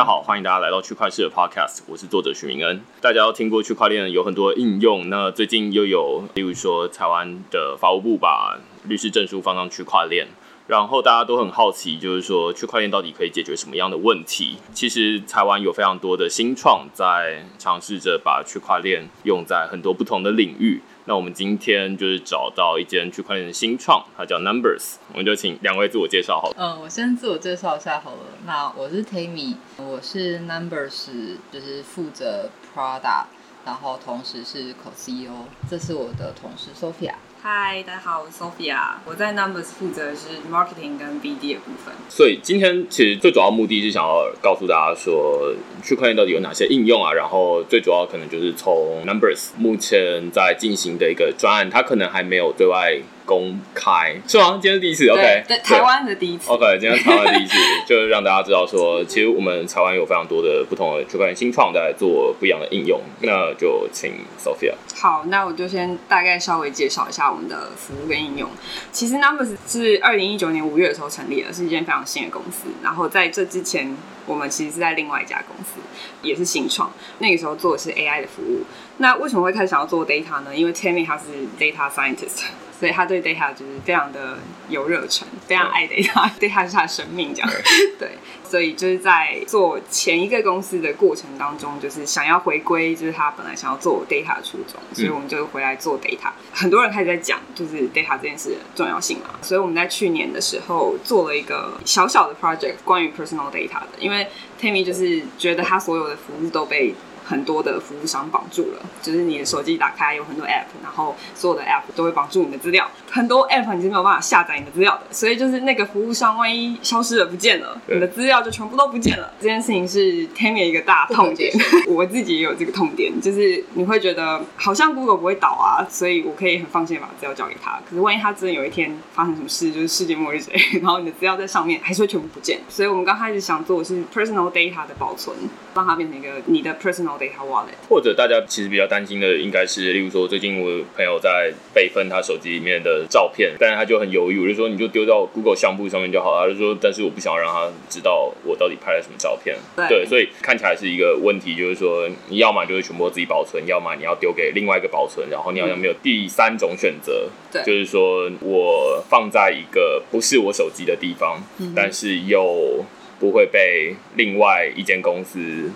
大家好，欢迎大家来到区块市的 Podcast，我是作者许明恩。大家都听过区块链有很多应用，那最近又有，例如说台湾的法务部把律师证书放上区块链，然后大家都很好奇，就是说区块链到底可以解决什么样的问题？其实台湾有非常多的新创在尝试着把区块链用在很多不同的领域。那我们今天就是找到一间区块链的新创，它叫 Numbers，我们就请两位自我介绍好了。嗯，我先自我介绍一下好了。那我是 Tammy，我是 Numbers，就是负责 Prada，然后同时是 Co-CEO，这是我的同事 Sophia。嗨，大家好，我是 Sophia，我在 Numbers 负责的是 marketing 跟 BD 的部分。所以今天其实最主要目的是想要告诉大家说，区块链到底有哪些应用啊？然后最主要可能就是从 Numbers 目前在进行的一个专案，它可能还没有对外公开，是吗？今天是第一次，OK？对，台湾的第一次，OK？今天台湾第一次，就是让大家知道说，其实我们台湾有非常多的不同的区块链新创在做不一样的应用。那就请 Sophia。好，那我就先大概稍微介绍一下我们的服务跟应用。其实 Numbers 是二零一九年五月的时候成立的，是一间非常新的公司。然后在这之前，我们其实是在另外一家公司，也是新创。那个时候做的是 AI 的服务。那为什么会开始想要做 data 呢？因为 Tammy 他是 data scientist。所以他对 data 就是非常的有热忱，非常爱 data，data 是他的生命这样。对，所以就是在做前一个公司的过程当中，就是想要回归，就是他本来想要做 data 的初衷，所以我们就回来做 data。很多人开始在讲，就是 data 这件事的重要性嘛。所以我们在去年的时候做了一个小小的 project，关于 personal data 的，因为 Tammy 就是觉得他所有的服务都被。很多的服务商绑住了，就是你的手机打开有很多 app，然后所有的 app 都会绑住你的资料，很多 app 你是没有办法下载你的资料的，所以就是那个服务商万一消失了不见了，你的资料就全部都不见了。这件事情是 Tammy 一个大痛点，我自己也有这个痛点，就是你会觉得好像 Google 不会倒啊，所以我可以很放心的把资料交给他。可是万一他真的有一天发生什么事，就是世界末日，然后你的资料在上面还是会全部不见。所以我们刚开始想做的是 personal data 的保存，让它变成一个你的 personal。Data wallet，或者大家其实比较担心的，应该是例如说，最近我朋友在备份他手机里面的照片，但是他就很犹豫，我就说你就丢到 Google 相簿上面就好了。他就说，但是我不想让他知道我到底拍了什么照片。对，所以看起来是一个问题，就是说，你要么就是全部自己保存，要么你要丢给另外一个保存，然后你好像没有第三种选择。对，就是说我放在一个不是我手机的地方，但是又不会被另外一间公司。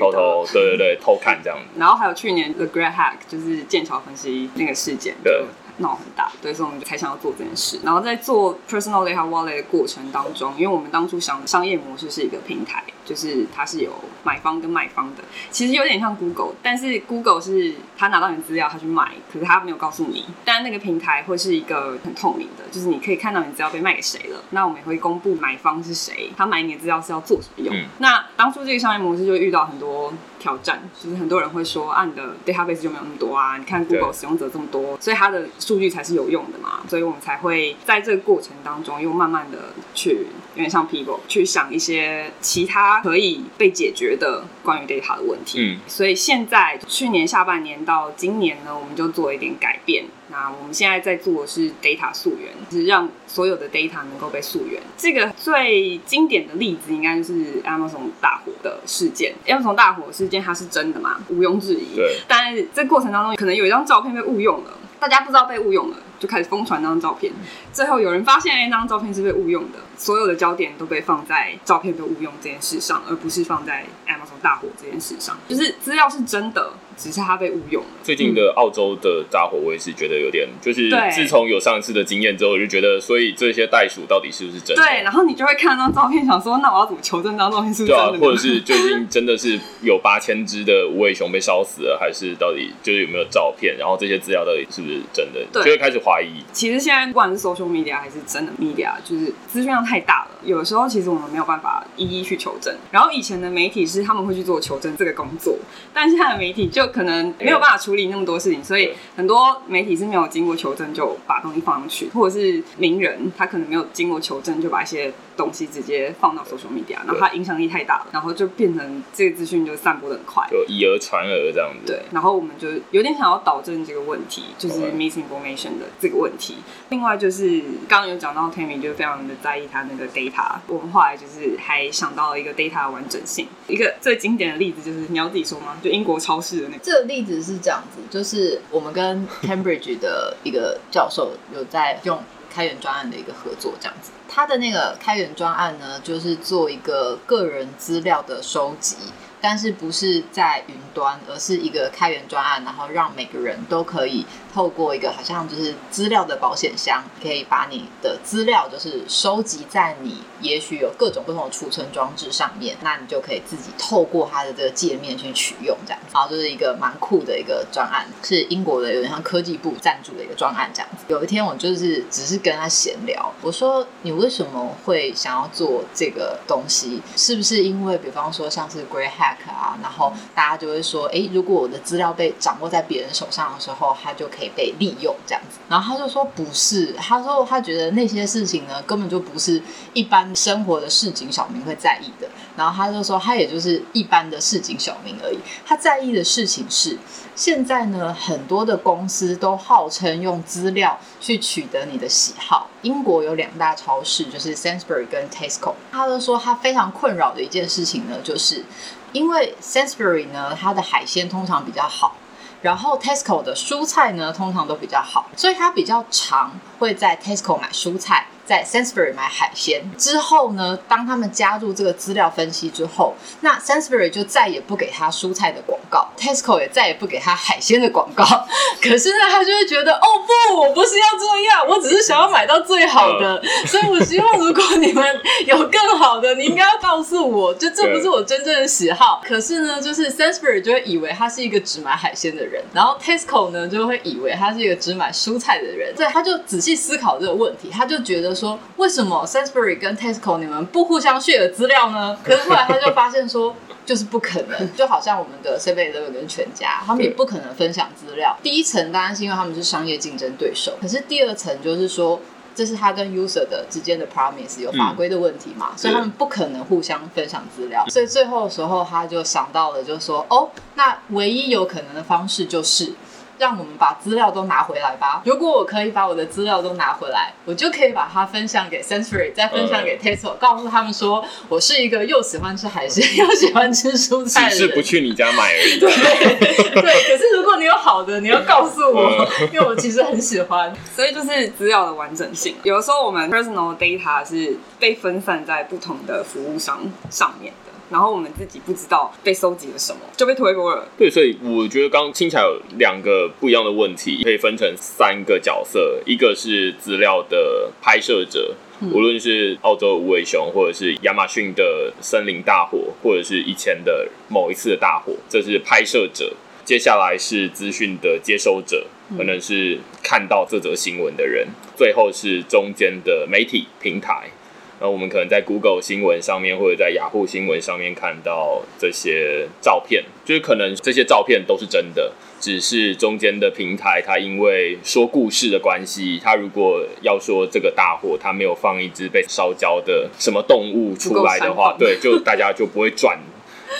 偷偷 对对对偷看这样，然后还有去年 The Great Hack 就是剑桥分析那个事件，对。闹很大，所以说我们才想要做这件事。然后在做 personal data wallet 的过程当中，因为我们当初想商业模式是一个平台，就是它是有买方跟卖方的，其实有点像 Google，但是 Google 是他拿到你的资料，他去买，可是他没有告诉你。但那个平台会是一个很透明的，就是你可以看到你资料被卖给谁了。那我们也会公布买方是谁，他买你的资料是要做什么用。那当初这个商业模式就遇到很多挑战，就是很多人会说，啊，你的 database 就没有那么多啊，你看 Google 使用者这么多，所以它的。数据才是有用的嘛，所以我们才会在这个过程当中，又慢慢的去有点像 people 去想一些其他可以被解决的关于 data 的问题。嗯，所以现在去年下半年到今年呢，我们就做一点改变。那我们现在在做的是 data 溯源，是让所有的 data 能够被溯源。这个最经典的例子应该就是 Amazon 大火的事件。Amazon 大火事件它是真的嘛？毋庸置疑。对。但是这过程当中，可能有一张照片被误用了。大家不知道被误用了，就开始疯传那张照片。最后有人发现，哎，那张照片是被误用的。所有的焦点都被放在照片被误用这件事上，而不是放在 Amazon 大火这件事上。就是资料是真的。只是它被误用了。最近的澳洲的大火，我也是觉得有点，就是自从有上次的经验之后，我就觉得，所以这些袋鼠到底是不是真的？对，然后你就会看那张照片，想说，那我要怎么求证这张照片是不是真的？或者是最近真的是有八千只的无尾熊被烧死了，还是到底就是有没有照片？然后这些资料到底是不是真的？对就会开始怀疑。其实现在不管是 social media 还是真的 media，就是资讯量太大了，有的时候其实我们没有办法一一去求证。然后以前的媒体是他们会去做求证这个工作，但现在的媒体就可能没有办法。处理那么多事情，所以很多媒体是没有经过求证就把东西放上去，或者是名人他可能没有经过求证就把一些。东西直接放到 social media，然后它影响力太大了，然后就变成这个资讯就散播的很快。就以讹传讹这样子。对，然后我们就有点想要导正这个问题，就是 misinformation 的这个问题。另外就是刚刚有讲到 Tammy 就非常的在意他那个 data，我们后来就是还想到了一个 data 的完整性。一个最经典的例子就是你要自己说吗？就英国超市的那个。这个例子是这样子，就是我们跟 Cambridge 的一个教授有在用开源专案的一个合作，这样子。他的那个开源专案呢，就是做一个个人资料的收集，但是不是在云端，而是一个开源专案，然后让每个人都可以透过一个好像就是资料的保险箱，可以把你的资料就是收集在你也许有各种不同的储存装置上面，那你就可以自己透过它的这个界面去取用这样子。然后就是一个蛮酷的一个专案，是英国的有点像科技部赞助的一个专案这样子。有一天我就是只是跟他闲聊，我说你为什么会想要做这个东西？是不是因为比方说像是 Grey 啊，然后大家就会说，诶，如果我的资料被掌握在别人手上的时候，它就可以被利用这样子。然后他就说不是，他说他觉得那些事情呢，根本就不是一般生活的市井小民会在意的。然后他就说，他也就是一般的市井小民而已。他在意的事情是，现在呢，很多的公司都号称用资料去取得你的喜好。英国有两大超市，就是 Sainsbury 跟 Tesco。他就说他非常困扰的一件事情呢，就是因为 Sainsbury 呢，它的海鲜通常比较好。然后 Tesco 的蔬菜呢，通常都比较好，所以它比较常会在 Tesco 买蔬菜，在 Sainsbury 买海鲜。之后呢，当他们加入这个资料分析之后，那 Sainsbury 就再也不给他蔬菜的广告，Tesco 也再也不给他海鲜的广告。可是呢，他就会觉得，哦不，我不是要这样，我只是想要买到最好的，所以我希望如果你们有更好的，你应该要告诉我，就这不是我真正的喜好。可是呢，就是 Sainsbury 就会以为他是一个只买海鲜的人，然后 Tesco 呢就会以为他是一个只买蔬菜的人，所以他就仔细思考这个问题，他就觉得说，为什么 Sainsbury 跟 Tesco 你们不互相 share 资料呢？可是后来他就发现说。就是不可能，就好像我们的 Seven Eleven 跟全家，他们也不可能分享资料。第一层当然是因为他们是商业竞争对手，可是第二层就是说，这是他跟 user 的之间的 promise 有法规的问题嘛，所以他们不可能互相分享资料。所以最后的时候，他就想到了，就说哦，那唯一有可能的方式就是。让我们把资料都拿回来吧。如果我可以把我的资料都拿回来，我就可以把它分享给 Sensory，再分享给 Tesla，、告诉他们说我是一个又喜欢吃海鲜 又喜欢吃蔬菜的人。只是不去你家买而已。对对，可是如果你有好的，你要告诉我，嗯因为我其实很喜欢。所以就是资料的完整性。有的时候我们 personal data 是被分散在不同的服务商上面的，然后我们自己不知道被收集了什么，就被推波了。对，所以我觉得刚刚听起来有两个不一样的问题，可以分成三个角色，一个是资料的拍摄者。无论是澳洲无尾熊，或者是亚马逊的森林大火，或者是以前的某一次的大火，这是拍摄者。接下来是资讯的接收者，可能是看到这则新闻的人，最后是中间的媒体平台。然后我们可能在 Google 新闻上面，或者在雅虎新闻上面看到这些照片，就是可能这些照片都是真的，只是中间的平台它因为说故事的关系，它如果要说这个大火，它没有放一只被烧焦的什么动物出来的话，对，就大家就不会转，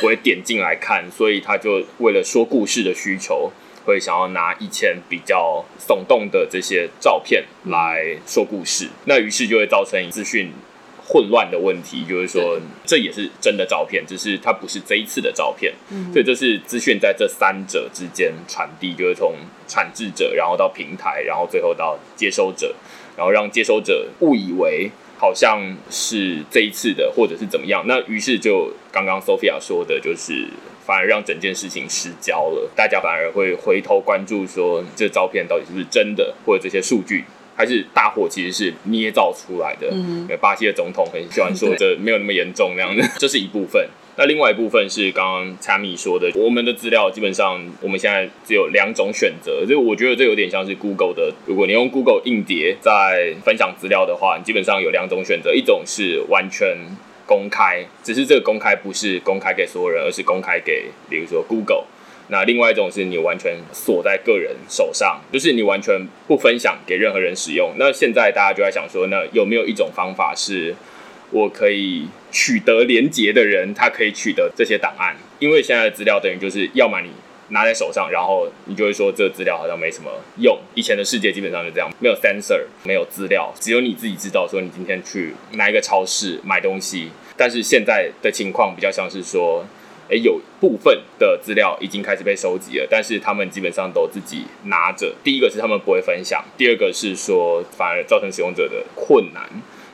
不会点进来看，所以他就为了说故事的需求。会想要拿以前比较耸动的这些照片来说故事，那于是就会造成资讯混乱的问题，就是说这也是真的照片，只是它不是这一次的照片，所以这是资讯在这三者之间传递，就是从产制者，然后到平台，然后最后到接收者，然后让接收者误以为好像是这一次的，或者是怎么样，那于是就刚刚 Sophia 说的，就是反而让整件事情失焦了，大家反而会回头关注说这照片到底是不是真的，或者这些数据。还是大火其实是捏造出来的，嗯巴西的总统很喜欢说 这没有那么严重那样的，这是一部分。那另外一部分是刚刚 Tammy 说的，我们的资料基本上我们现在只有两种选择，就我觉得这有点像是 Google 的，如果你用 Google 硬碟在分享资料的话，你基本上有两种选择，一种是完全公开，只是这个公开不是公开给所有人，而是公开给比如说 Google。那另外一种是你完全锁在个人手上，就是你完全不分享给任何人使用。那现在大家就在想说，那有没有一种方法是，我可以取得连接的人，他可以取得这些档案，因为现在的资料等于就是要么你拿在手上，然后你就会说这个资料好像没什么用。以前的世界基本上就这样，没有 sensor，没有资料，只有你自己知道说你今天去哪一个超市买东西。但是现在的情况比较像是说。诶，有部分的资料已经开始被收集了，但是他们基本上都自己拿着。第一个是他们不会分享，第二个是说反而造成使用者的困难。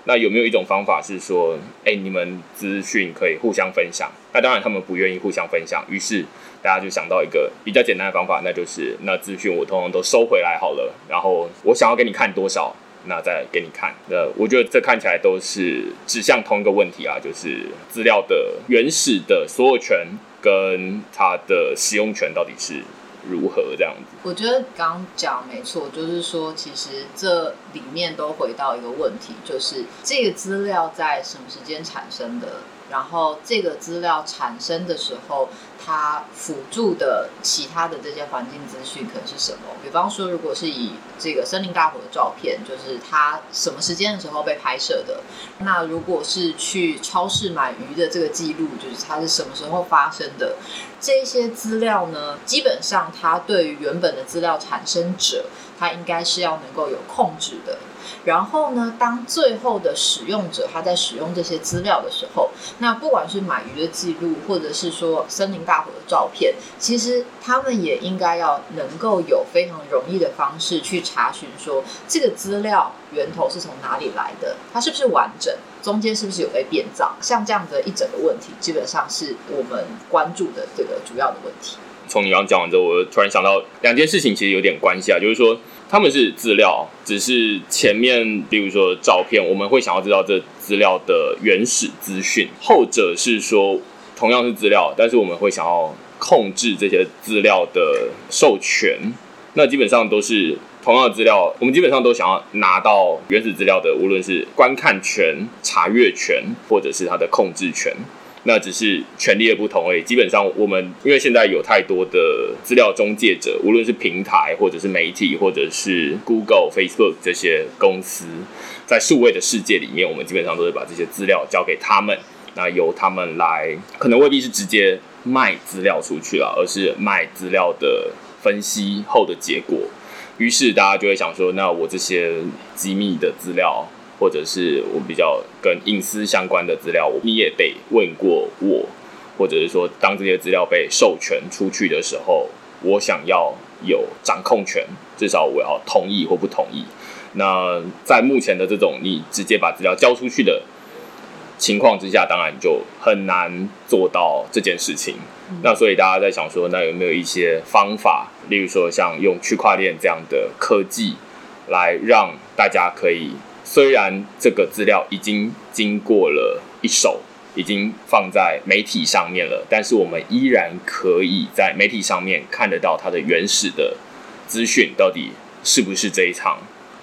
那有没有一种方法是说，哎，你们资讯可以互相分享？那当然他们不愿意互相分享，于是大家就想到一个比较简单的方法，那就是那资讯我通通都收回来好了，然后我想要给你看多少。那再给你看，那我觉得这看起来都是指向同一个问题啊，就是资料的原始的所有权跟它的使用权到底是如何这样子。我觉得刚讲没错，就是说其实这里面都回到一个问题，就是这个资料在什么时间产生的，然后这个资料产生的时候。它辅助的其他的这些环境资讯可能是什么？比方说，如果是以这个森林大火的照片，就是它什么时间的时候被拍摄的；那如果是去超市买鱼的这个记录，就是它是什么时候发生的？这些资料呢，基本上它对于原本的资料产生者，它应该是要能够有控制的。然后呢，当最后的使用者他在使用这些资料的时候，那不管是买鱼的记录，或者是说森林大火的照片，其实他们也应该要能够有非常容易的方式去查询，说这个资料源头是从哪里来的，它是不是完整，中间是不是有被变造，像这样的一整个问题，基本上是我们关注的这个主要的问题。从你刚刚讲完之后，我突然想到两件事情，其实有点关系啊，就是说。他们是资料，只是前面，比如说照片，我们会想要知道这资料的原始资讯；后者是说，同样是资料，但是我们会想要控制这些资料的授权。那基本上都是同样的资料，我们基本上都想要拿到原始资料的，无论是观看权、查阅权，或者是它的控制权。那只是权利的不同而已。基本上，我们因为现在有太多的资料中介者，无论是平台，或者是媒体，或者是 Google、Facebook 这些公司，在数位的世界里面，我们基本上都是把这些资料交给他们，那由他们来，可能未必是直接卖资料出去了，而是卖资料的分析后的结果。于是大家就会想说，那我这些机密的资料。或者是我比较跟隐私相关的资料，你也得问过我，或者是说，当这些资料被授权出去的时候，我想要有掌控权，至少我要同意或不同意。那在目前的这种你直接把资料交出去的情况之下，当然就很难做到这件事情。那所以大家在想说，那有没有一些方法，例如说像用区块链这样的科技，来让大家可以。虽然这个资料已经经过了一手，已经放在媒体上面了，但是我们依然可以在媒体上面看得到它的原始的资讯，到底是不是这一场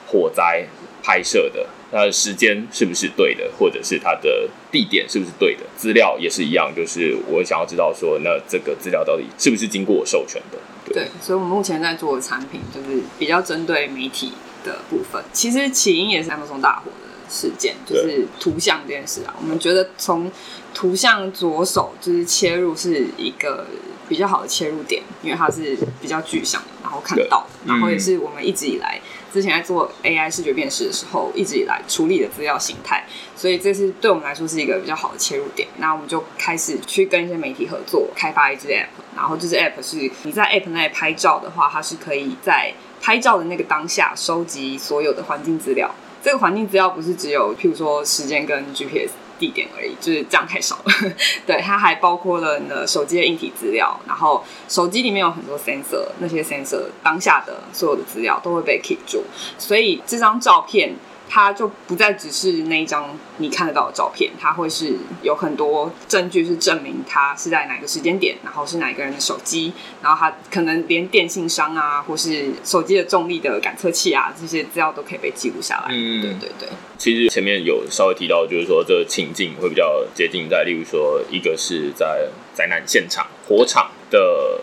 火灾拍摄的，它的时间是不是对的，或者是它的地点是不是对的，资料也是一样，就是我想要知道说，那这个资料到底是不是经过我授权的？对，所以我们目前在做的产品就是比较针对媒体。的部分，其实起因也是 Amazon 大火的事件，就是图像这件事啊。我们觉得从图像着手就是切入是一个比较好的切入点，因为它是比较具象的，然后看到，然后也是我们一直以来之前在做 AI 视觉辨识的时候，一直以来处理的资料形态，所以这是对我们来说是一个比较好的切入点。那我们就开始去跟一些媒体合作，开发一支 App，然后这支 App 是你在 App 内拍照的话，它是可以在拍照的那个当下，收集所有的环境资料。这个环境资料不是只有，譬如说时间跟 GPS 地点而已，就是这样太少了。对，它还包括了你的手机的硬体资料，然后手机里面有很多 sensor，那些 sensor 当下的所有的资料都会被 keep 住，所以这张照片。它就不再只是那一张你看得到的照片，它会是有很多证据是证明它是在哪个时间点，然后是哪一个人的手机，然后它可能连电信商啊，或是手机的重力的感测器啊，这些资料都可以被记录下来。嗯，对对对。其实前面有稍微提到，就是说这个情境会比较接近在，例如说一个是在灾难现场火场的。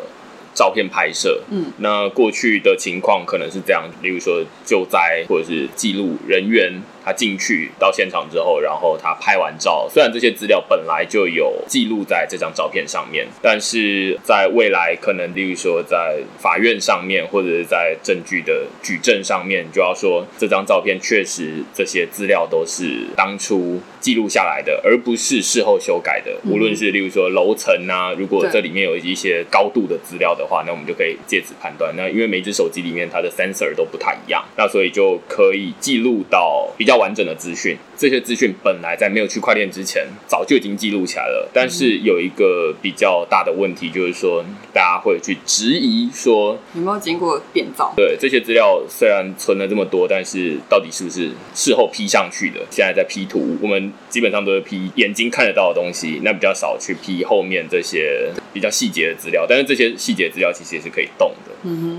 照片拍摄，嗯，那过去的情况可能是这样，例如说救灾或者是记录人员他进去到现场之后，然后他拍完照，虽然这些资料本来就有记录在这张照片上面，但是在未来可能，例如说在法院上面或者是在证据的举证上面，就要说这张照片确实这些资料都是当初记录下来的，而不是事后修改的。无论是例如说楼层啊，如果这里面有一些高度的资料的话，那我们就可以借此判断。那因为每只手机里面它的 sensor 都不太一样，那所以就可以记录到比较完整的资讯。这些资讯本来在没有区块链之前早就已经记录起来了，但是有一个比较大的问题，就是说大家会去质疑说有没有经过变造？对这些资料虽然存了这么多，但是到底是不是事后 P 上去的？现在在 P 图，我们基本上都是 P 眼睛看得到的东西，那比较少去 P 后面这些比较细节的资料。但是这些细节资料其实也是可以动的。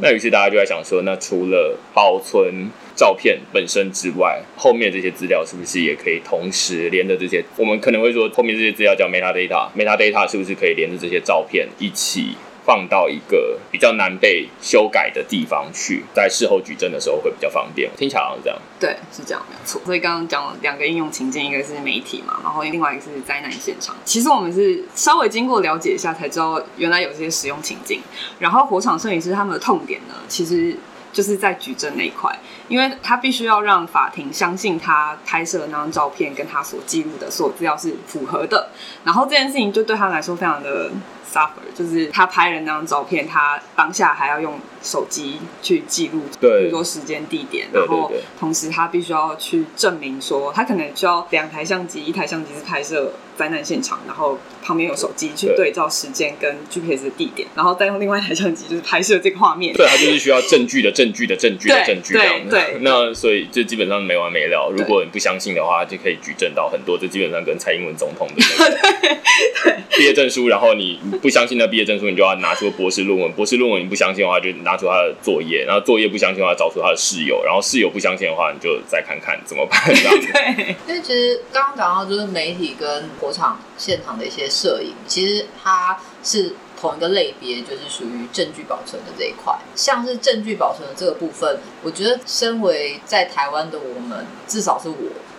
那于是大家就在想说，那除了保存照片本身之外，后面这些资料是不是也可以同时连着这些？我们可能会说，后面这些资料叫 metadata，metadata 是不是可以连着这些照片一起放到一个比较难被修改的地方去，在事后举证的时候会比较方便？听起来好像是这样。对，是这样，没错。所以刚刚讲了两个应用情境，一个是媒体嘛，然后另外一个是灾难现场。其实我们是稍微经过了解一下才知道，原来有这些使用情境。然后火场摄影师他们的痛点呢，其实就是在举证那一块，因为他必须要让法庭相信他拍摄的那张照片跟他所记录的所有资料是符合的。然后这件事情就对他来说非常的 suffer，就是他拍了那张照片，他当下还要用手机去记录，对比如说时间、地点，然后同时他必须要去证明说，他可能需要两台相机，一台相机是拍摄灾难现场，然后旁边有手机去对对照时间跟 GPS 的地点，然后再用另外一台相机就是拍摄这个画面。对，他就是需要证据的证据的证据的证据这样。对对 那所以就基本上没完没了。如果你不相信的话，就可以举证到很多。这基本上跟蔡英文总统的那个 毕业证书，然后你不相信那毕业证书，你就要拿出博士论文。博士论文你不相信的话，就拿出他的作业。然后作业不相信的话，找出他的室友。然后室友不相信的话，你就再看看怎么办这样子。对，因为其实刚刚讲到就是媒体跟火场现场的一些摄影，其实它是同一个类别，就是属于证据保存的这一块。像是证据保存的这个部分，我觉得身为在台湾的我们，至少是我。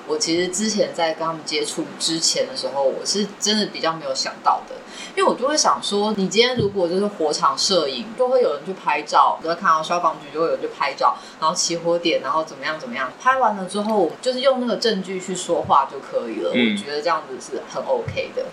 我其实之前在跟他们接触之前的时候，我是真的比较没有想到的，因为我就会想说，你今天如果就是火场摄影，就会有人去拍照，就会看到消防局就会有人去拍照，然后起火点，然后怎么样怎么样，拍完了之后，就是用那个证据去说话就可以了。我觉得这样子是很 OK 的。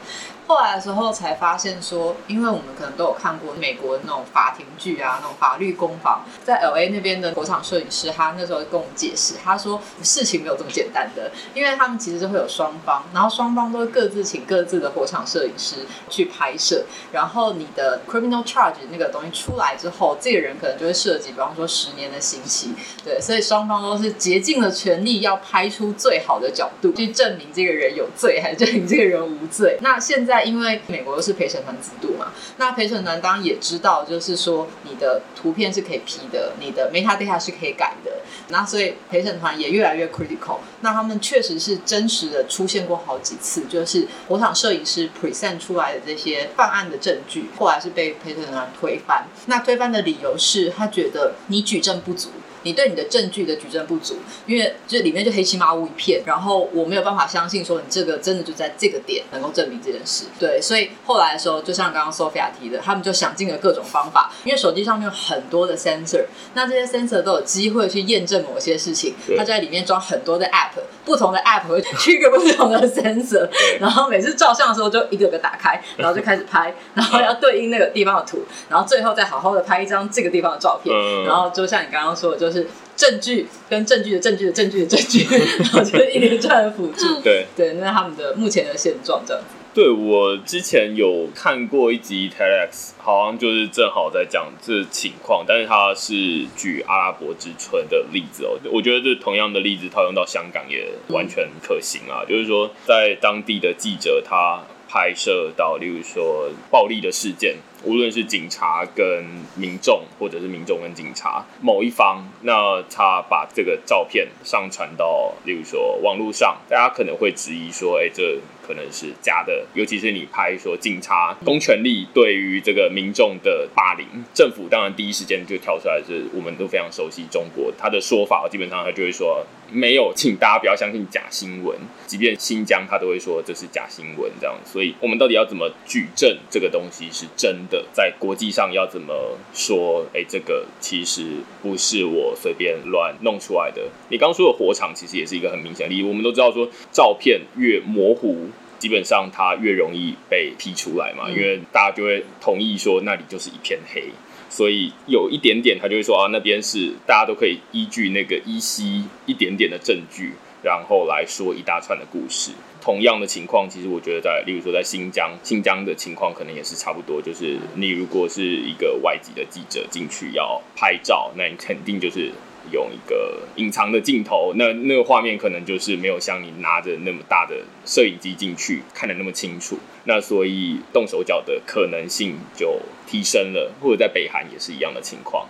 后来的时候才发现说，因为我们可能都有看过美国那种法庭剧啊，那种法律攻防，在 L A 那边的火场摄影师，他那时候跟我们解释，他说事情没有这么简单的，因为他们其实就会有双方，然后双方都会各自请各自的火场摄影师去拍摄，然后你的 criminal charge 那个东西出来之后，这个人可能就会涉及，比方说十年的刑期，对，所以双方都是竭尽了全力要拍出最好的角度，去证明这个人有罪，还是证明这个人无罪。那现在因为美国又是陪审团制度嘛，那陪审团当然也知道，就是说你的图片是可以 P 的，你的 metadata 是可以改的，那所以陪审团也越来越 critical。那他们确实是真实的出现过好几次，就是火场摄影师 present 出来的这些犯案的证据，后来是被陪审团推翻。那推翻的理由是他觉得你举证不足。你对你的证据的举证不足，因为这里面就黑漆麻乌一片，然后我没有办法相信说你这个真的就在这个点能够证明这件事。对，所以后来的时候，就像刚刚 Sophia 提的，他们就想尽了各种方法，因为手机上面有很多的 sensor，那这些 sensor 都有机会去验证某些事情，对它在里面装很多的 app，不同的 app 会 trigger 不同的 sensor，然后每次照相的时候就一个个打开，然后就开始拍，然后要对应那个地方的图，然后最后再好好的拍一张这个地方的照片，嗯然后就像你刚刚说的，就是证据跟证据的证据的证据的证据，然后就是一连串的辅助。对，对，那是他们的目前的现状这样子。对我之前有看过一集 TEDx，好像就是正好在讲这情况，但是他是举阿拉伯之春的例子哦。我觉得这同样的例子套用到香港也完全可行啊，就是说在当地的记者他拍摄到，例如说暴力的事件，无论是警察跟民众，或者是民众跟警察某一方，那他把这个照片上传到，例如说网络上，大家可能会质疑说，哎，这可能是假的。尤其是你拍说警察公权力对于这个民众的霸凌，政府当然第一时间就跳出来，是我们都非常熟悉中国他的说法，基本上他就会说。没有，请大家不要相信假新闻。即便新疆，他都会说这是假新闻，这样。所以，我们到底要怎么举证这个东西是真的？在国际上要怎么说？哎，这个其实不是我随便乱弄出来的。你刚说的火场，其实也是一个很明显的例子。我们都知道，说照片越模糊，基本上它越容易被 P 出来嘛，因为大家就会同意说那里就是一片黑。所以有一点点，他就会说啊，那边是大家都可以依据那个依稀一点点的证据，然后来说一大串的故事。同样的情况，其实我觉得在，例如说在新疆，新疆的情况可能也是差不多。就是你如果是一个外籍的记者进去要拍照，那你肯定就是。用一个隐藏的镜头，那那个画面可能就是没有像你拿着那么大的摄影机进去看的那么清楚，那所以动手脚的可能性就提升了，或者在北韩也是一样的情况，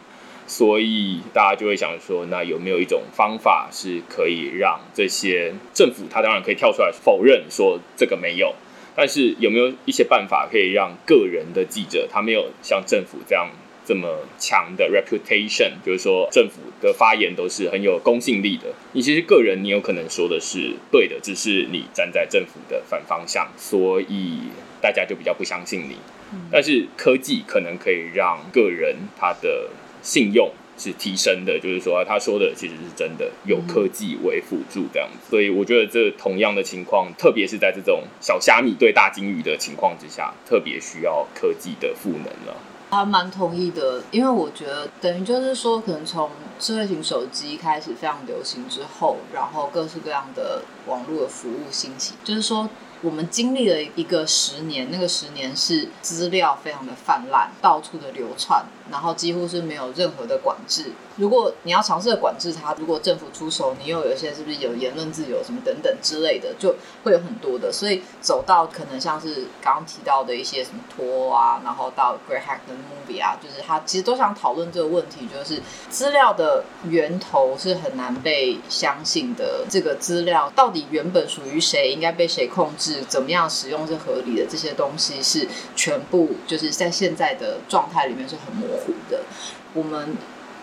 所以大家就会想说，那有没有一种方法是可以让这些政府，他当然可以跳出来否认说这个没有，但是有没有一些办法可以让个人的记者，他没有像政府这样？这么强的 reputation，就是说政府的发言都是很有公信力的。你其实个人你有可能说的是对的，只是你站在政府的反方向，所以大家就比较不相信你。但是科技可能可以让个人他的信用是提升的，就是说他说的其实是真的，有科技为辅助这样子。所以我觉得这同样的情况，特别是在这种小虾米对大金鱼的情况之下，特别需要科技的赋能了。还蛮同意的，因为我觉得等于就是说，可能从智慧型手机开始非常流行之后，然后各式各样的网络的服务兴起，就是说。我们经历了一个十年，那个十年是资料非常的泛滥，到处的流窜，然后几乎是没有任何的管制。如果你要尝试管制它，如果政府出手，你又有一些是不是有言论自由什么等等之类的，就会有很多的。所以走到可能像是刚刚提到的一些什么托啊，然后到 Great Hack 的 Movie 啊，就是他其实都想讨论这个问题，就是资料的源头是很难被相信的。这个资料到底原本属于谁，应该被谁控制？怎么样使用是合理的，这些东西是全部就是在现在的状态里面是很模糊的。我们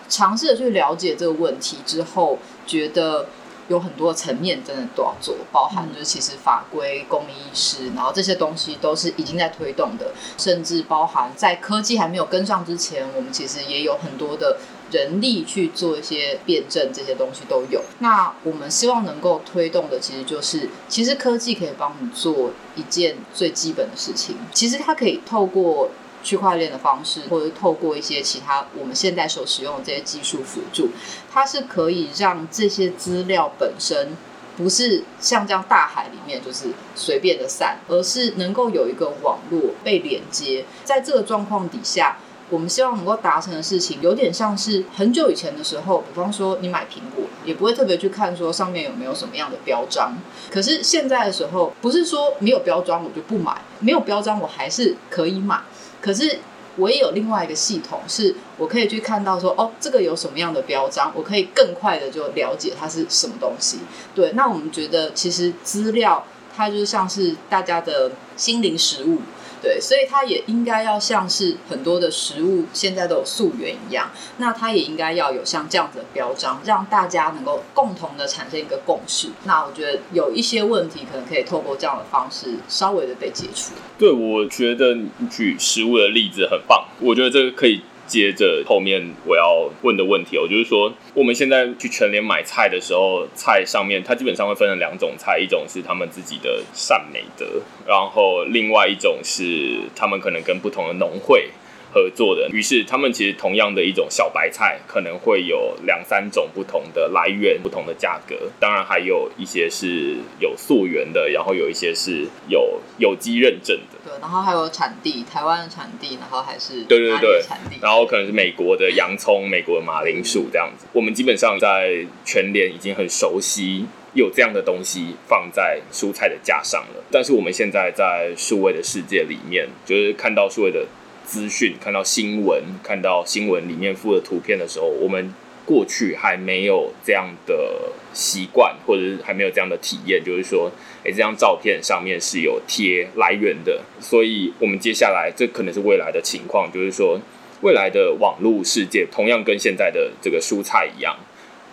尝试着去了解这个问题之后，觉得有很多层面真的都要做，包含就是其实法规、公民意识，然后这些东西都是已经在推动的，甚至包含在科技还没有跟上之前，我们其实也有很多的。人力去做一些辩证，这些东西都有。那我们希望能够推动的，其实就是，其实科技可以帮你做一件最基本的事情。其实它可以透过区块链的方式，或者透过一些其他我们现在所使用的这些技术辅助，它是可以让这些资料本身不是像这样大海里面就是随便的散，而是能够有一个网络被连接。在这个状况底下。我们希望能够达成的事情，有点像是很久以前的时候，比方说你买苹果，也不会特别去看说上面有没有什么样的标章。可是现在的时候，不是说没有标章我就不买，没有标章我还是可以买。可是我也有另外一个系统，是我可以去看到说，哦，这个有什么样的标章，我可以更快的就了解它是什么东西。对，那我们觉得其实资料它就像是大家的心灵食物。对，所以它也应该要像是很多的食物现在都有溯源一样，那它也应该要有像这样子的标章，让大家能够共同的产生一个共识。那我觉得有一些问题可能可以透过这样的方式稍微的被解除。对，我觉得举食物的例子很棒，我觉得这个可以。接着后面我要问的问题，我就是说，我们现在去全联买菜的时候，菜上面它基本上会分成两种菜，一种是他们自己的善美德，然后另外一种是他们可能跟不同的农会。合作的，于是他们其实同样的一种小白菜，可能会有两三种不同的来源、不同的价格。当然还有一些是有溯源的，然后有一些是有有机认证的。对，然后还有产地，台湾的产地，然后还是对对对产地，然后可能是美国的洋葱、美国的马铃薯这样子。我们基本上在全联已经很熟悉有这样的东西放在蔬菜的架上了，但是我们现在在数位的世界里面，就是看到数位的。资讯、看到新闻、看到新闻里面附的图片的时候，我们过去还没有这样的习惯，或者是还没有这样的体验，就是说，诶，这张照片上面是有贴来源的，所以我们接下来这可能是未来的情况，就是说，未来的网络世界同样跟现在的这个蔬菜一样，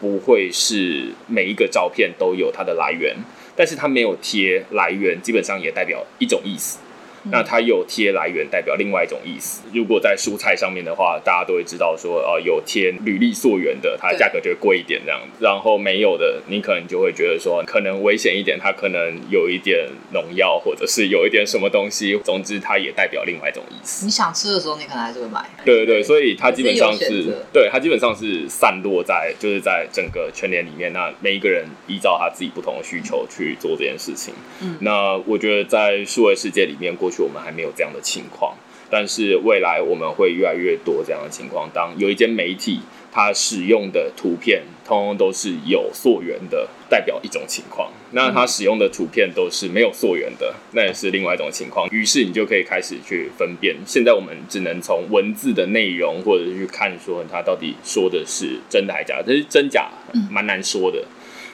不会是每一个照片都有它的来源，但是它没有贴来源，基本上也代表一种意思。那它有贴来源，代表另外一种意思。如果在蔬菜上面的话，大家都会知道说，呃，有贴履历溯源的，它的价格就会贵一点这样子。然后没有的，你可能就会觉得说，可能危险一点，它可能有一点农药，或者是有一点什么东西。总之，它也代表另外一种意思。你想吃的时候，你可能还是会买。对对对，所以它基本上是对它基本上是散落在就是在整个全年里面。那每一个人依照他自己不同的需求去做这件事情。嗯那我觉得在数位世界里面，过去我们还没有这样的情况，但是未来我们会越来越多这样的情况。当有一间媒体它使用的图片，通通都是有溯源的，代表一种情况。那它使用的图片都是没有溯源的，那也是另外一种情况。于是你就可以开始去分辨。现在我们只能从文字的内容，或者是去看说它到底说的是真的还是假的，这是真假蛮难说的。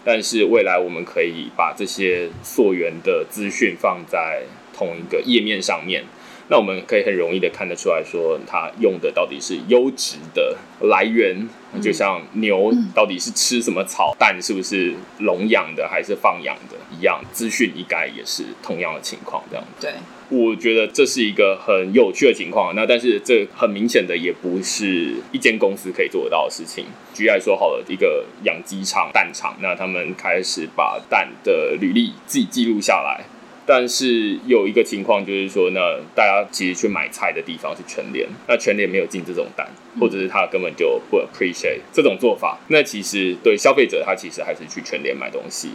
但是未来我们可以把这些溯源的资讯放在同一个页面上面，那我们可以很容易的看得出来说，它用的到底是优质的来源，就像牛到底是吃什么草，蛋是不是笼养的还是放养的一样，资讯应该也是同样的情况这样。对，我觉得这是一个很有趣的情况。那但是这很明显的也不是一间公司可以做得到的事情。举例来说，好了，一个养鸡场、蛋场，那他们开始把蛋的履历自己记录下来。但是有一个情况就是说呢，大家其实去买菜的地方是全联，那全联没有进这种单，或者是他根本就不 appreciate 这种做法。那其实对消费者，他其实还是去全联买东西。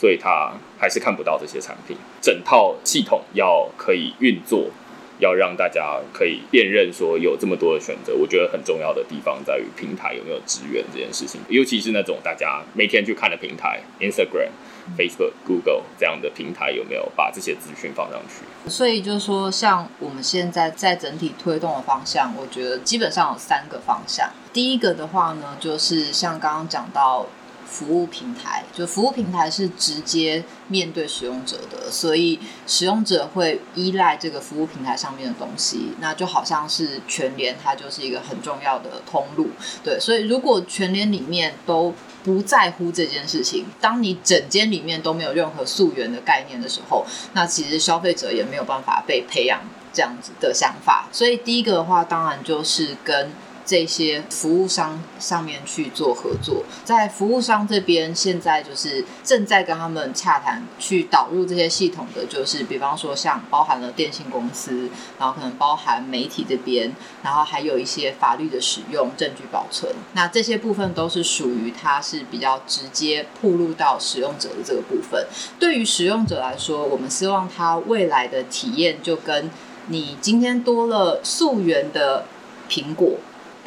所以他还是看不到这些产品。整套系统要可以运作，要让大家可以辨认说有这么多的选择，我觉得很重要的地方在于平台有没有支援这件事情，尤其是那种大家每天去看的平台，Instagram、Facebook、Google 这样的平台有没有把这些资讯放上去？所以就是说，像我们现在在整体推动的方向，我觉得基本上有三个方向。第一个的话呢，就是像刚刚讲到。服务平台就服务平台是直接面对使用者的，所以使用者会依赖这个服务平台上面的东西，那就好像是全联，它就是一个很重要的通路。对，所以如果全联里面都不在乎这件事情，当你整间里面都没有任何溯源的概念的时候，那其实消费者也没有办法被培养这样子的想法。所以第一个的话，当然就是跟这些服务商上面去做合作，在服务商这边，现在就是正在跟他们洽谈，去导入这些系统的，就是比方说像包含了电信公司，然后可能包含媒体这边，然后还有一些法律的使用、证据保存，那这些部分都是属于它是比较直接铺路到使用者的这个部分。对于使用者来说，我们希望他未来的体验就跟你今天多了溯源的苹果。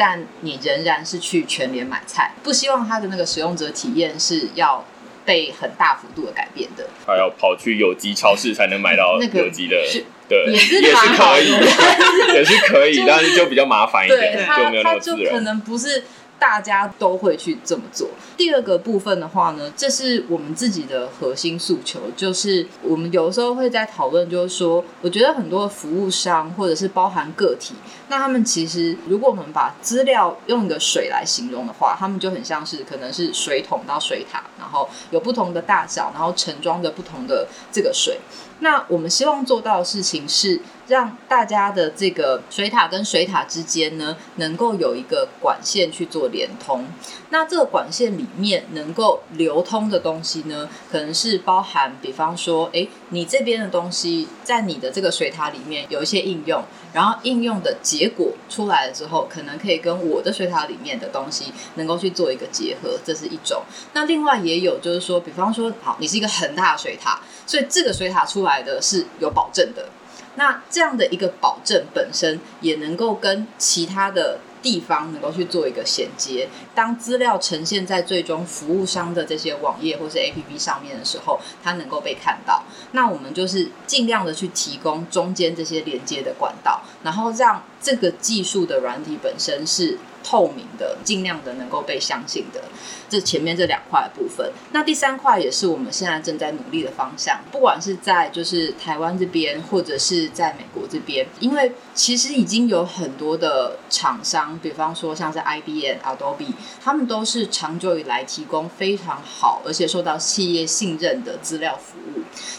但你仍然是去全联买菜，不希望他的那个使用者体验是要被很大幅度的改变的。他要跑去有机超市才能买到那个有机的，是对，也是可以，也是可以，但是就比较麻烦一点，就没有那么自然。就可能不是大家都会去这么做。第二个部分的话呢，这是我们自己的核心诉求，就是我们有时候会在讨论，就是说，我觉得很多服务商或者是包含个体，那他们其实如果我们把资料用一个水来形容的话，他们就很像是可能是水桶到水塔，然后有不同的大小，然后盛装着不同的这个水。那我们希望做到的事情是，让大家的这个水塔跟水塔之间呢，能够有一个管线去做连通。那这个管线里面能够流通的东西呢，可能是包含，比方说，诶，你这边的东西在你的这个水塔里面有一些应用，然后应用的结果出来了之后，可能可以跟我的水塔里面的东西能够去做一个结合，这是一种。那另外也有就是说，比方说，好，你是一个很大的水塔，所以这个水塔出来的是有保证的。那这样的一个保证本身也能够跟其他的地方能够去做一个衔接。当资料呈现在最终服务商的这些网页或是 APP 上面的时候，它能够被看到。那我们就是尽量的去提供中间这些连接的管道，然后让这个技术的软体本身是透明的，尽量的能够被相信的。这前面这两块部分，那第三块也是我们现在正在努力的方向。不管是在就是台湾这边，或者是在美国这边，因为其实已经有很多的厂商，比方说像是 IBM、Adobe，他们都是长久以来提供非常好而且受到企业信任的资料服务。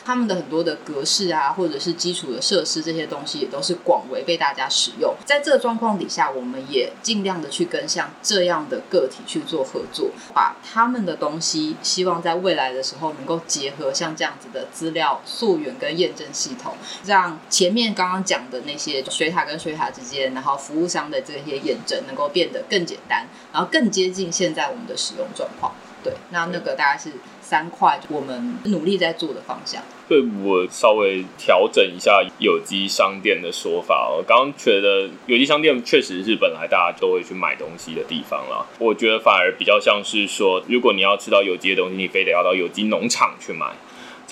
他们的很多的格式啊，或者是基础的设施这些东西，也都是广为被大家使用。在这个状况底下，我们也尽量的去跟像这样的个体去做合作。把他们的东西，希望在未来的时候能够结合像这样子的资料溯源跟验证系统，让前面刚刚讲的那些水塔跟水塔之间，然后服务商的这些验证能够变得更简单，然后更接近现在我们的使用状况。对，那那个大概是。三块，我们努力在做的方向。对我稍微调整一下有机商店的说法。我刚刚觉得有机商店确实是本来大家都会去买东西的地方了。我觉得反而比较像是说，如果你要吃到有机的东西，你非得要到有机农场去买。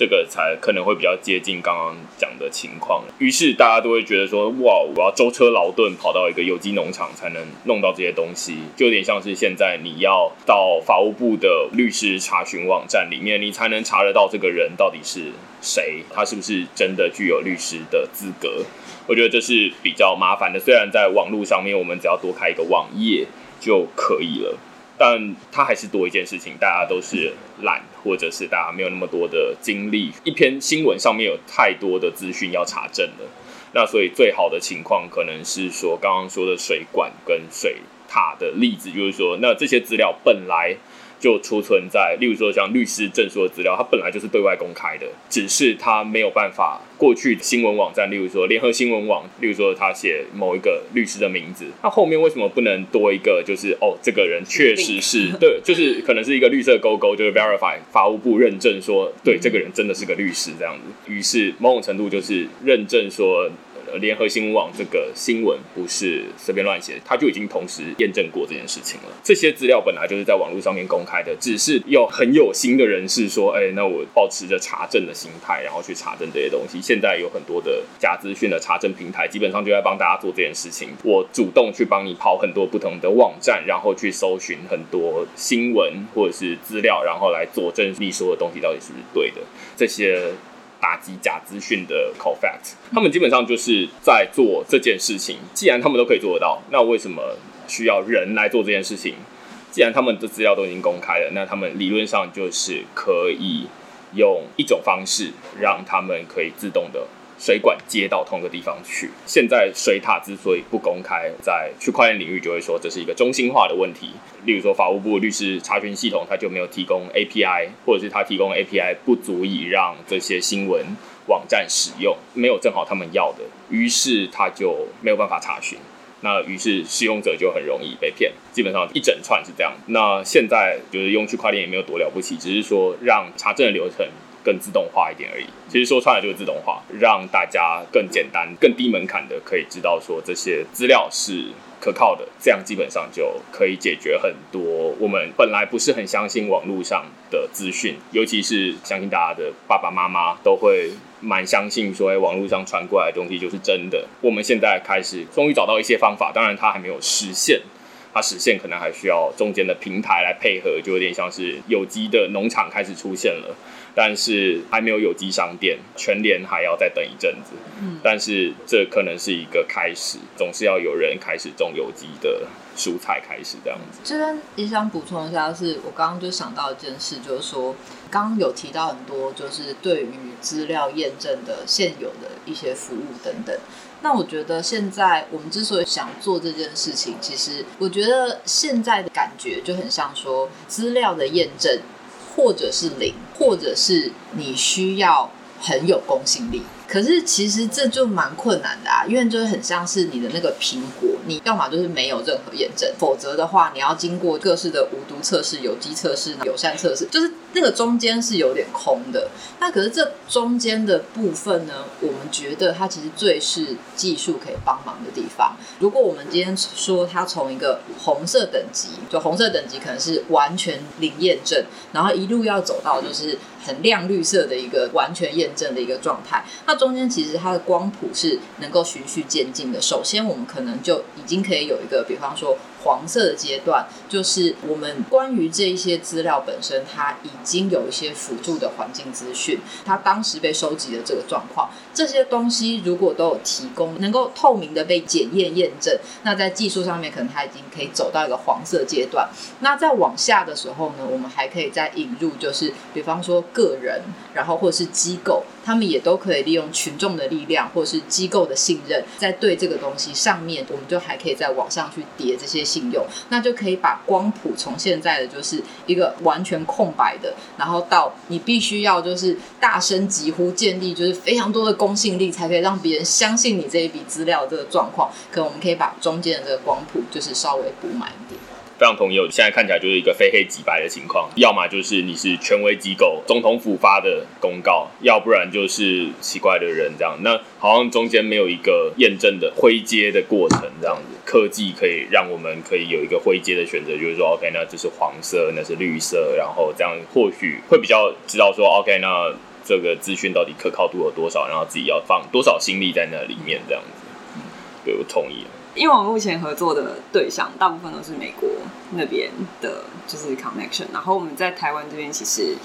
这个才可能会比较接近刚刚讲的情况，于是大家都会觉得说，哇，我要舟车劳顿跑到一个有机农场才能弄到这些东西，就有点像是现在你要到法务部的律师查询网站里面，你才能查得到这个人到底是谁，他是不是真的具有律师的资格。我觉得这是比较麻烦的，虽然在网络上面我们只要多开一个网页就可以了。但它还是多一件事情，大家都是懒，或者是大家没有那么多的精力。一篇新闻上面有太多的资讯要查证了，那所以最好的情况可能是说刚刚说的水管跟水塔的例子，就是说那这些资料本来。就储存在，例如说像律师证书的资料，它本来就是对外公开的，只是它没有办法过去新闻网站，例如说联合新闻网，例如说他写某一个律师的名字，那后面为什么不能多一个？就是哦，这个人确实是对，就是可能是一个绿色勾勾，就是 verify 法务部认证说，对，这个人真的是个律师这样子。于是某种程度就是认证说。联合新闻网这个新闻不是随便乱写，他就已经同时验证过这件事情了。这些资料本来就是在网络上面公开的，只是有很有心的人士说：“哎，那我保持着查证的心态，然后去查证这些东西。”现在有很多的假资讯的查证平台，基本上就在帮大家做这件事情。我主动去帮你跑很多不同的网站，然后去搜寻很多新闻或者是资料，然后来佐证你说的东西到底是不是对的。这些。打击假资讯的 c o f a c t 他们基本上就是在做这件事情。既然他们都可以做得到，那为什么需要人来做这件事情？既然他们的资料都已经公开了，那他们理论上就是可以用一种方式让他们可以自动的。水管接到同一个地方去。现在水塔之所以不公开，在区块链领域就会说这是一个中心化的问题。例如说，法务部律师查询系统，它就没有提供 API，或者是它提供 API 不足以让这些新闻网站使用，没有正好他们要的，于是它就没有办法查询。那于是使用者就很容易被骗。基本上一整串是这样。那现在就是用区块链也没有多了不起，只是说让查证的流程。更自动化一点而已，其实说穿了就是自动化，让大家更简单、更低门槛的可以知道说这些资料是可靠的，这样基本上就可以解决很多我们本来不是很相信网络上的资讯，尤其是相信大家的爸爸妈妈都会蛮相信说，哎，网络上传过来的东西就是真的。我们现在开始终于找到一些方法，当然它还没有实现。它实现可能还需要中间的平台来配合，就有点像是有机的农场开始出现了，但是还没有有机商店，全年还要再等一阵子。嗯，但是这可能是一个开始，总是要有人开始种有机的蔬菜开始这样子。这边也想补充一下，是我刚刚就想到一件事，就是说刚刚有提到很多，就是对于资料验证的现有的一些服务等等。那我觉得现在我们之所以想做这件事情，其实我觉得现在的感觉就很像说资料的验证，或者是零，或者是你需要很有公信力。可是其实这就蛮困难的啊，因为就是很像是你的那个苹果，你要么就是没有任何验证，否则的话你要经过各式的无毒测试、有机测试、友善测试，就是那个中间是有点空的。那可是这中间的部分呢，我们觉得它其实最是技术可以帮忙的地方。如果我们今天说它从一个红色等级，就红色等级可能是完全零验证，然后一路要走到就是很亮绿色的一个完全验证的一个状态，那中间其实它的光谱是能够循序渐进的。首先，我们可能就已经可以有一个，比方说。黄色的阶段，就是我们关于这一些资料本身，它已经有一些辅助的环境资讯，它当时被收集的这个状况，这些东西如果都有提供，能够透明的被检验验证，那在技术上面可能它已经可以走到一个黄色阶段。那再往下的时候呢，我们还可以再引入，就是比方说个人，然后或者是机构，他们也都可以利用群众的力量，或者是机构的信任，在对这个东西上面，我们就还可以在网上去叠这些。信用，那就可以把光谱从现在的就是一个完全空白的，然后到你必须要就是大声疾呼建立就是非常多的公信力，才可以让别人相信你这一笔资料这个状况。可能我们可以把中间的这个光谱就是稍微补满一点。非常同意，现在看起来就是一个非黑即白的情况，要么就是你是权威机构，总统府发的公告，要不然就是奇怪的人这样。那好像中间没有一个验证的灰阶的过程，这样子。科技可以让我们可以有一个灰阶的选择，就是说，OK，那这是黄色，那是绿色，然后这样或许会比较知道说，OK，那这个资讯到底可靠度有多少，然后自己要放多少心力在那里面，这样子。对我同意。因为我们目前合作的对象大部分都是美国那边的，就是 connection。然后我们在台湾这边其实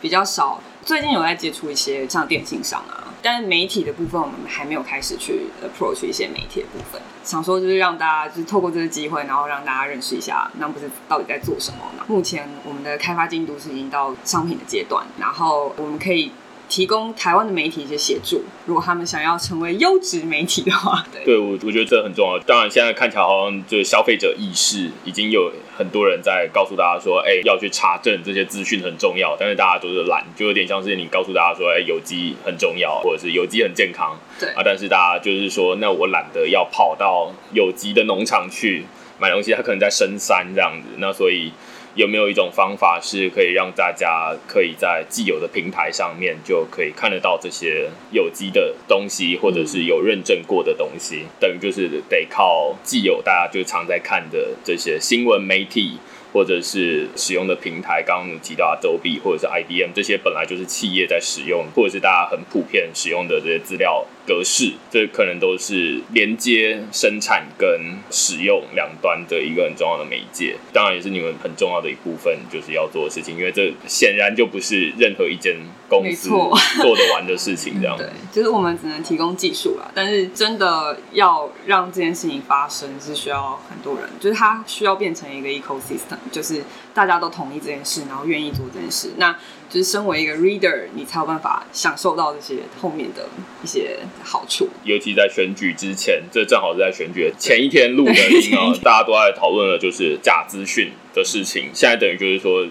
比较少，最近有在接触一些像电信商啊，但媒体的部分我们还没有开始去 approach 一些媒体的部分。想说就是让大家就是透过这个机会，然后让大家认识一下那不是到底在做什么呢？目前我们的开发进度是已经到商品的阶段，然后我们可以。提供台湾的媒体一些协助，如果他们想要成为优质媒体的话，对，我我觉得这很重要。当然，现在看起来好像就是消费者意识已经有很多人在告诉大家说，哎，要去查证这些资讯很重要。但是大家都是懒，就有点像是你告诉大家说，哎，有机很重要，或者是有机很健康，对啊。但是大家就是说，那我懒得要跑到有机的农场去买东西，它可能在深山这样子，那所以。有没有一种方法是可以让大家可以在既有的平台上面就可以看得到这些有机的东西，或者是有认证过的东西？等于就是得靠既有大家就常在看的这些新闻媒体。或者是使用的平台，刚刚提到 Adobe 或者是 IBM 这些本来就是企业在使用，或者是大家很普遍使用的这些资料格式，这可能都是连接生产跟使用两端的一个很重要的媒介。当然，也是你们很重要的一部分，就是要做的事情，因为这显然就不是任何一间公司 做得完的事情。这样 对，就是我们只能提供技术啦，但是真的要让这件事情发生，是需要很多人，就是它需要变成一个 ecosystem。就是大家都同意这件事，然后愿意做这件事，那就是身为一个 reader，你才有办法享受到这些后面的一些好处。尤其在选举之前，这正好是在选举前一天录的音啊，大家都在讨论的就是假资讯的事情。现在等于就是说。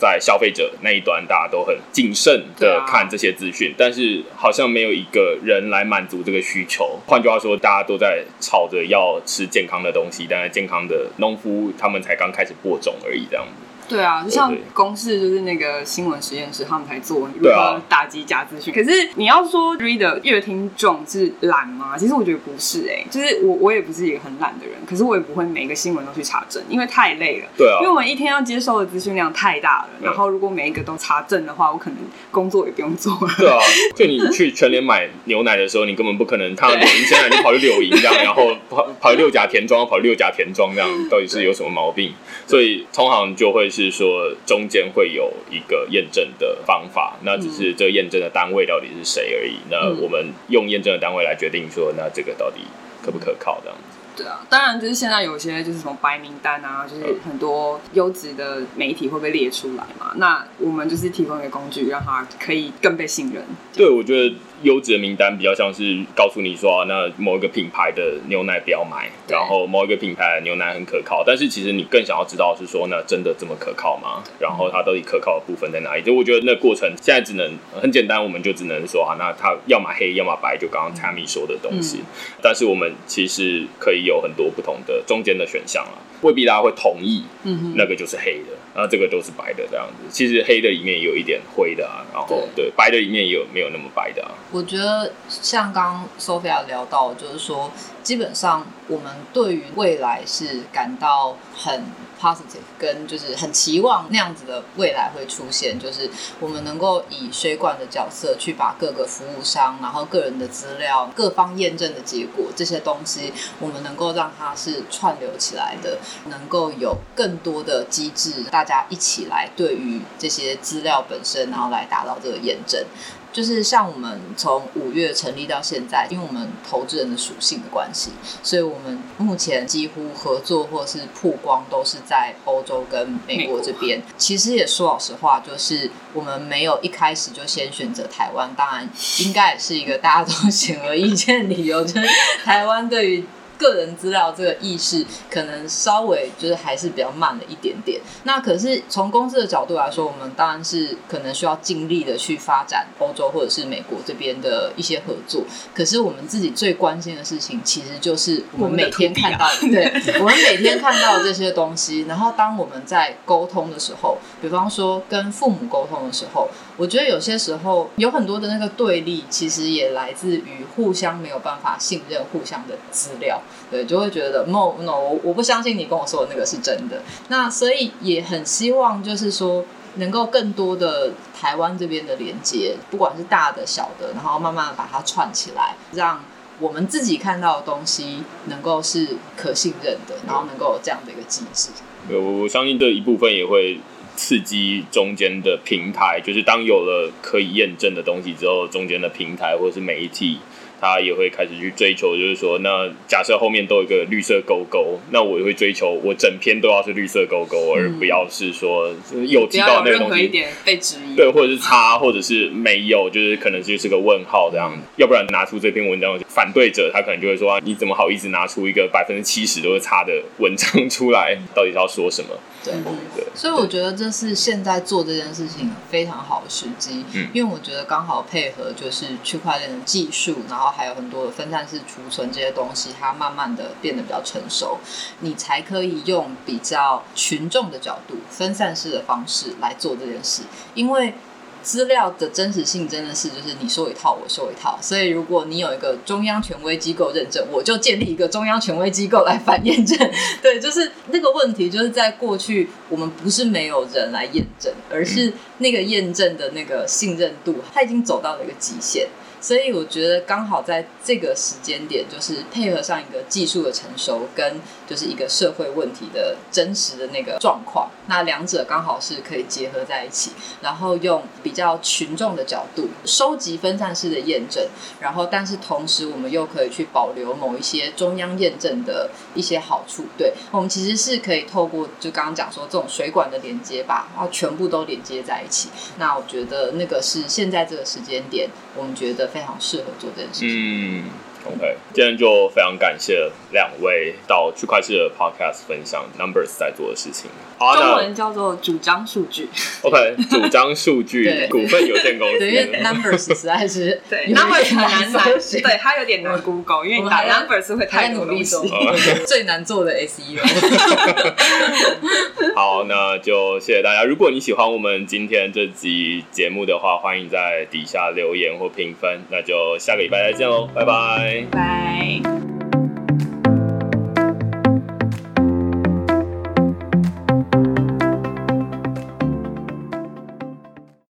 在消费者那一端，大家都很谨慎的看这些资讯，但是好像没有一个人来满足这个需求。换句话说，大家都在吵着要吃健康的东西，但是健康的农夫他们才刚开始播种而已，这样子。对啊，就像公式就是那个新闻实验室，他们才做如何打击假资讯。可是你要说 reader 乐听众是懒吗？其实我觉得不是哎，就是我我也不是一个很懒的人，可是我也不会每个新闻都去查证，因为太累了。对啊，因为我们一天要接收的资讯量太大了，然后如果每一个都查证的话，我可能工作也不用做了。对啊，就你去全联买牛奶的时候，你根本不可能看到柳营鲜奶就跑去柳营这样，然后跑跑六甲田庄，跑六甲田庄这样，到底是有什么毛病？所以通常就会是说。中间会有一个验证的方法，那只是这个验证的单位到底是谁而已。那我们用验证的单位来决定说，那这个到底可不可靠这样子。对啊，当然就是现在有些就是什么白名单啊，就是很多优质的媒体会被列出来嘛。那我们就是提供一个工具，让它可以更被信任。对，我觉得。优质的名单比较像是告诉你说，那某一个品牌的牛奶不要买，然后某一个品牌的牛奶很可靠。但是其实你更想要知道是说，那真的这么可靠吗？然后它到底可靠的部分在哪里？就我觉得那过程现在只能很简单，我们就只能说啊，那它要么黑，要么白，就刚刚 Tammy 说的东西。但是我们其实可以有很多不同的中间的选项啊。未必大家会同意，嗯那个就是黑的，然后这个都是白的这样子。其实黑的里面有一点灰的啊，然后对白的里面也有没有那么白的啊。我觉得像刚 Sophia 聊到，就是说基本上我们对于未来是感到很 positive，跟就是很期望那样子的未来会出现，就是我们能够以水管的角色去把各个服务商，然后个人的资料、各方验证的结果这些东西，我们能够让它是串流起来的，能够有更多的机制，大家一起来对于这些资料本身，然后来达到这个验证。就是像我们从五月成立到现在，因为我们投资人的属性的关系，所以我们目前几乎合作或是曝光都是在欧洲跟美国这边。其实也说老实话，就是我们没有一开始就先选择台湾，当然应该也是一个大家都 显而易见的理由，就是台湾对于。个人资料这个意识可能稍微就是还是比较慢了一点点。那可是从公司的角度来说，我们当然是可能需要尽力的去发展欧洲或者是美国这边的一些合作。可是我们自己最关心的事情，其实就是我们每天看到，对，我们每天看到这些东西。然后当我们在沟通的时候，比方说跟父母沟通的时候。我觉得有些时候有很多的那个对立，其实也来自于互相没有办法信任互相的资料，对，就会觉得 no no，我我不相信你跟我说的那个是真的。那所以也很希望就是说，能够更多的台湾这边的连接，不管是大的小的，然后慢慢把它串起来，让我们自己看到的东西能够是可信任的，然后能够有这样的一个机制。我我相信这一部分也会。刺激中间的平台，就是当有了可以验证的东西之后，中间的平台或者是媒体。他也会开始去追求，就是说，那假设后面都有一个绿色勾勾，那我也会追求我整篇都要是绿色勾勾，而不要是说有提到那个东西被质疑，对，或者是差，或者是没有，就是可能就是个问号这样。要不然拿出这篇文章，反对者他可能就会说，你怎么好意思拿出一个百分之七十都是差的文章出来？到底是要说什么？对对。所以我觉得这是现在做这件事情非常好的时机，嗯，因为我觉得刚好配合就是区块链的技术，然后。还有很多的分散式储存这些东西，它慢慢的变得比较成熟，你才可以用比较群众的角度、分散式的方式来做这件事。因为资料的真实性真的是就是你说一套我说一套，所以如果你有一个中央权威机构认证，我就建立一个中央权威机构来反验证。对，就是那个问题，就是在过去我们不是没有人来验证，而是那个验证的那个信任度，它已经走到了一个极限。所以我觉得刚好在这个时间点，就是配合上一个技术的成熟，跟就是一个社会问题的真实的那个状况，那两者刚好是可以结合在一起，然后用比较群众的角度收集分散式的验证，然后但是同时我们又可以去保留某一些中央验证的一些好处。对我们其实是可以透过就刚刚讲说这种水管的连接吧，然后全部都连接在一起。那我觉得那个是现在这个时间点，我们觉得。非常适合做这件事情。嗯，OK，今天就非常感谢两位到区块链的 Podcast 分享 Numbers 在做的事情。中文叫做主张数据。OK，主张数据 股份有限公司。因为 Numbers 实在是对 Numbers 很难难，对它有点难 Google，因为你打 Numbers 会太努力做，最难做的 SEO。好，那就谢谢大家。如果你喜欢我们今天这集节目的话，欢迎在底下留言或评分。那就下个礼拜再见喽，拜拜拜，拜。